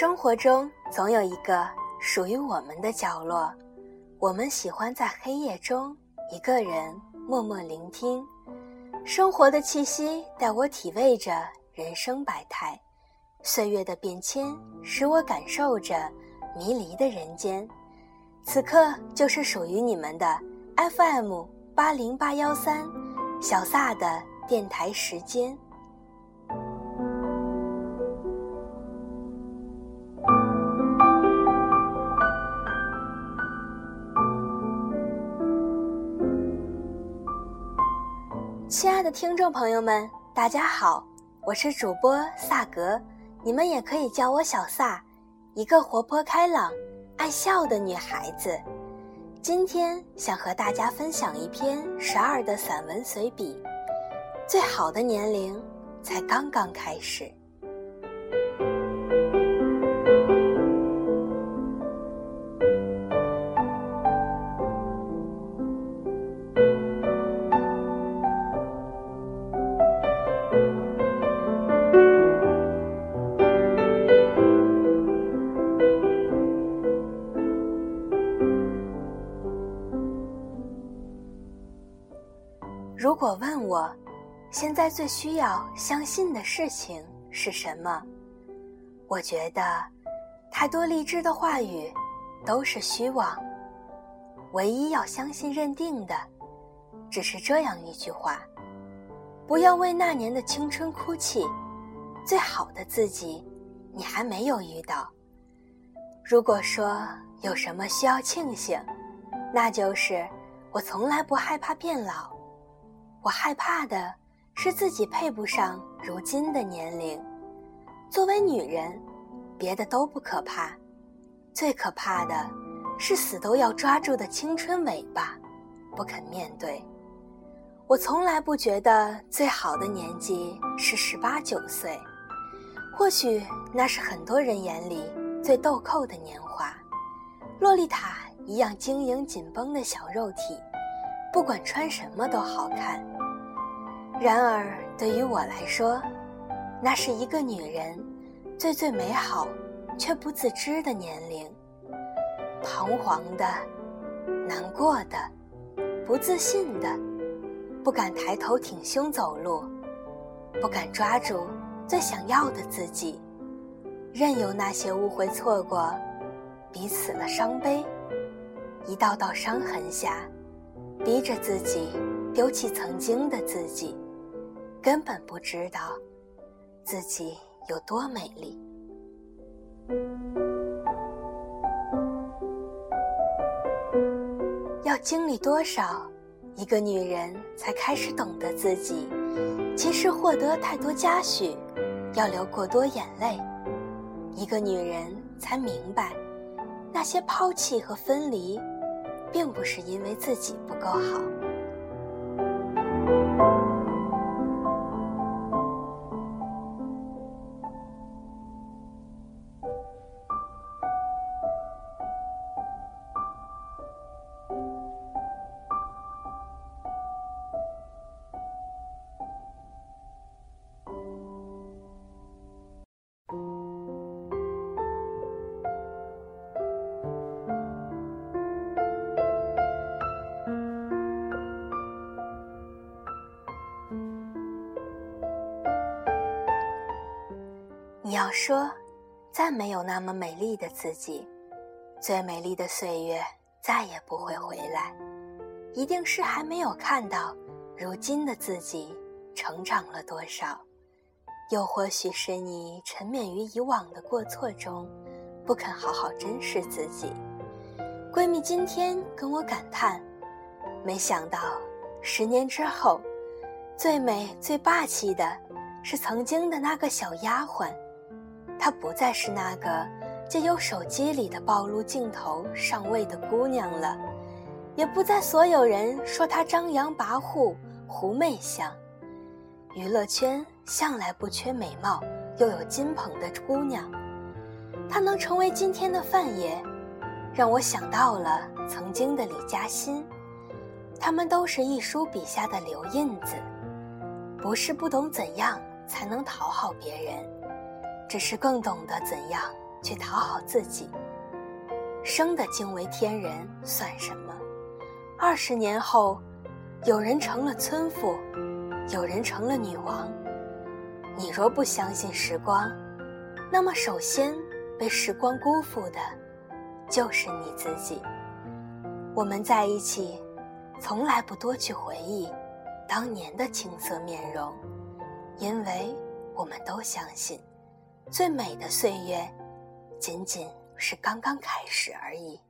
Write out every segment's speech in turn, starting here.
生活中总有一个属于我们的角落，我们喜欢在黑夜中一个人默默聆听。生活的气息带我体味着人生百态，岁月的变迁使我感受着迷离的人间。此刻就是属于你们的 FM 八零八幺三小萨的电台时间。亲爱的听众朋友们，大家好，我是主播萨格，你们也可以叫我小萨，一个活泼开朗、爱笑的女孩子。今天想和大家分享一篇十二的散文随笔，最好的年龄才刚刚开始。果问我，现在最需要相信的事情是什么？我觉得，太多励志的话语都是虚妄。唯一要相信、认定的，只是这样一句话：不要为那年的青春哭泣，最好的自己，你还没有遇到。如果说有什么需要庆幸，那就是我从来不害怕变老。我害怕的是自己配不上如今的年龄。作为女人，别的都不可怕，最可怕的是死都要抓住的青春尾巴，不肯面对。我从来不觉得最好的年纪是十八九岁，或许那是很多人眼里最豆蔻的年华，洛丽塔一样晶莹紧绷的小肉体。不管穿什么都好看。然而，对于我来说，那是一个女人最最美好却不自知的年龄。彷徨的、难过的、不自信的，不敢抬头挺胸走路，不敢抓住最想要的自己，任由那些误会、错过，彼此的伤悲，一道道伤痕下。逼着自己丢弃曾经的自己，根本不知道自己有多美丽。要经历多少，一个女人才开始懂得自己？其实获得太多嘉许，要流过多眼泪，一个女人才明白，那些抛弃和分离。并不是因为自己不够好。你要说，再没有那么美丽的自己，最美丽的岁月再也不会回来，一定是还没有看到如今的自己成长了多少，又或许是你沉湎于以往的过错中，不肯好好珍视自己。闺蜜今天跟我感叹，没想到十年之后，最美最霸气的是曾经的那个小丫鬟。她不再是那个借由手机里的暴露镜头上位的姑娘了，也不再所有人说她张扬跋扈、狐媚相。娱乐圈向来不缺美貌又有金捧的姑娘，她能成为今天的范爷，让我想到了曾经的李嘉欣。他们都是一书笔下的留印子，不是不懂怎样才能讨好别人。只是更懂得怎样去讨好自己。生的惊为天人算什么？二十年后，有人成了村妇，有人成了女王。你若不相信时光，那么首先被时光辜负的，就是你自己。我们在一起，从来不多去回忆当年的青涩面容，因为我们都相信，最美的岁月，仅仅是刚刚开始而已。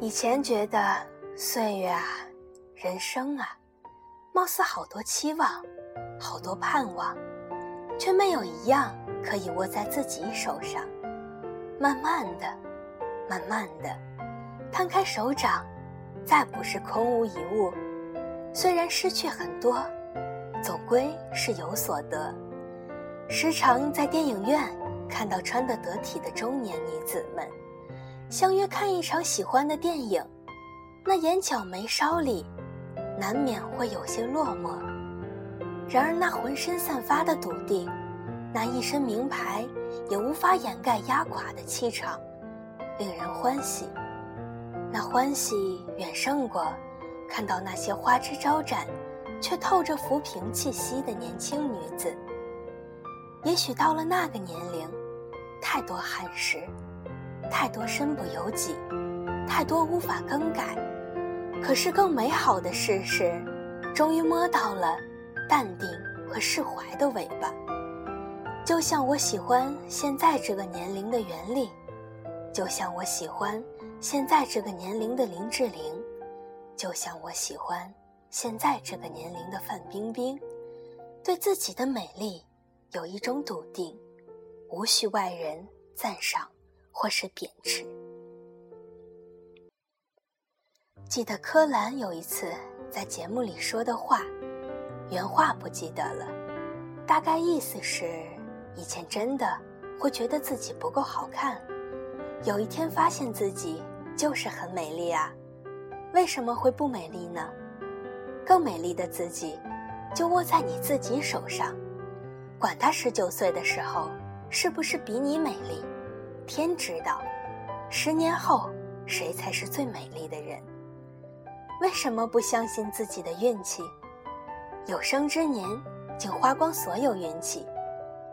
以前觉得岁月啊，人生啊，貌似好多期望，好多盼望，却没有一样可以握在自己手上。慢慢的，慢慢的，摊开手掌，再不是空无一物。虽然失去很多，总归是有所得。时常在电影院看到穿得得体的中年女子们。相约看一场喜欢的电影，那眼角眉梢里，难免会有些落寞。然而那浑身散发的笃定，那一身名牌也无法掩盖压垮的气场，令人欢喜。那欢喜远胜过看到那些花枝招展，却透着浮萍气息的年轻女子。也许到了那个年龄，太多憾事。太多身不由己，太多无法更改。可是更美好的事是，终于摸到了淡定和释怀的尾巴。就像我喜欢现在这个年龄的袁立，就像我喜欢现在这个年龄的林志玲，就像我喜欢现在这个年龄的范冰冰。对自己的美丽有一种笃定，无需外人赞赏。或是贬斥。记得柯蓝有一次在节目里说的话，原话不记得了，大概意思是：以前真的会觉得自己不够好看，有一天发现自己就是很美丽啊，为什么会不美丽呢？更美丽的自己，就握在你自己手上，管他十九岁的时候是不是比你美丽。天知道，十年后谁才是最美丽的人？为什么不相信自己的运气？有生之年竟花光所有运气，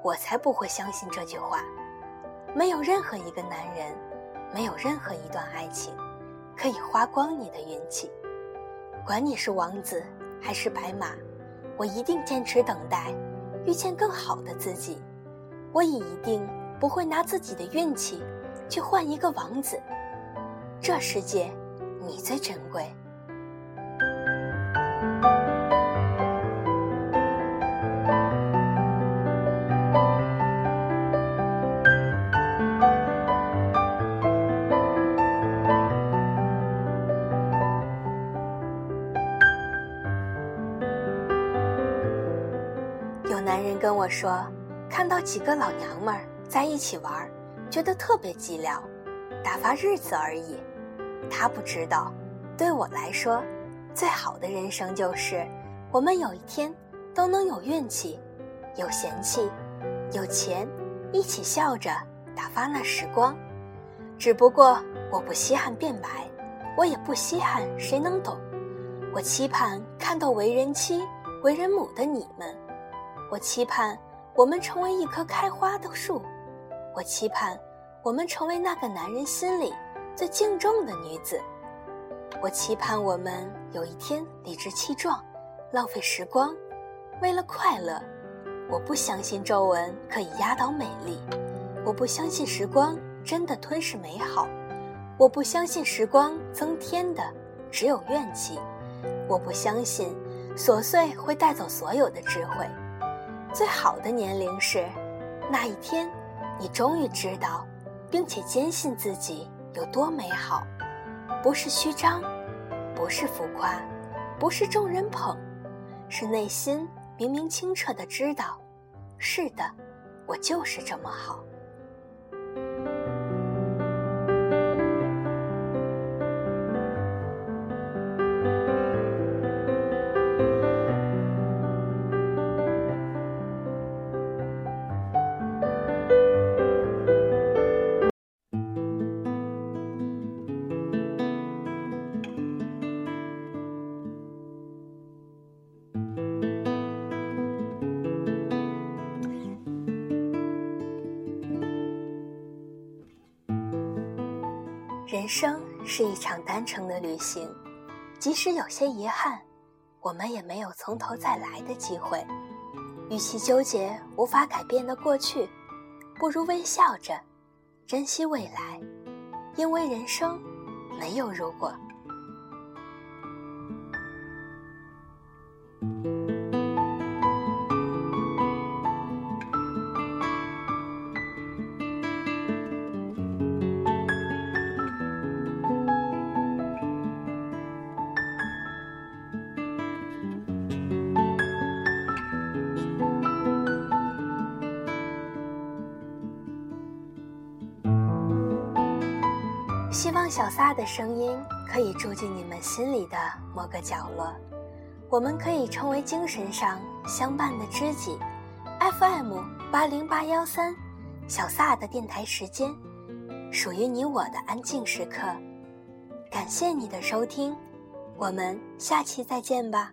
我才不会相信这句话。没有任何一个男人，没有任何一段爱情，可以花光你的运气。管你是王子还是白马，我一定坚持等待，遇见更好的自己。我也一定。不会拿自己的运气去换一个王子。这世界，你最珍贵。跟我说，看到几个老娘们儿。在一起玩，觉得特别寂寥，打发日子而已。他不知道，对我来说，最好的人生就是，我们有一天都能有运气，有闲气，有钱，一起笑着打发那时光。只不过我不稀罕变白，我也不稀罕谁能懂。我期盼看到为人妻、为人母的你们，我期盼我们成为一棵开花的树。我期盼我们成为那个男人心里最敬重的女子。我期盼我们有一天理直气壮，浪费时光，为了快乐。我不相信皱纹可以压倒美丽，我不相信时光真的吞噬美好，我不相信时光增添的只有怨气，我不相信琐碎会带走所有的智慧。最好的年龄是那一天。你终于知道，并且坚信自己有多美好，不是虚张，不是浮夸，不是众人捧，是内心明明清澈的知道，是的，我就是这么好。人生是一场单程的旅行，即使有些遗憾，我们也没有从头再来的机会。与其纠结无法改变的过去，不如微笑着珍惜未来，因为人生没有如果。希望小撒的声音可以住进你们心里的某个角落，我们可以成为精神上相伴的知己。FM 八零八幺三，小撒的电台时间，属于你我的安静时刻。感谢你的收听，我们下期再见吧。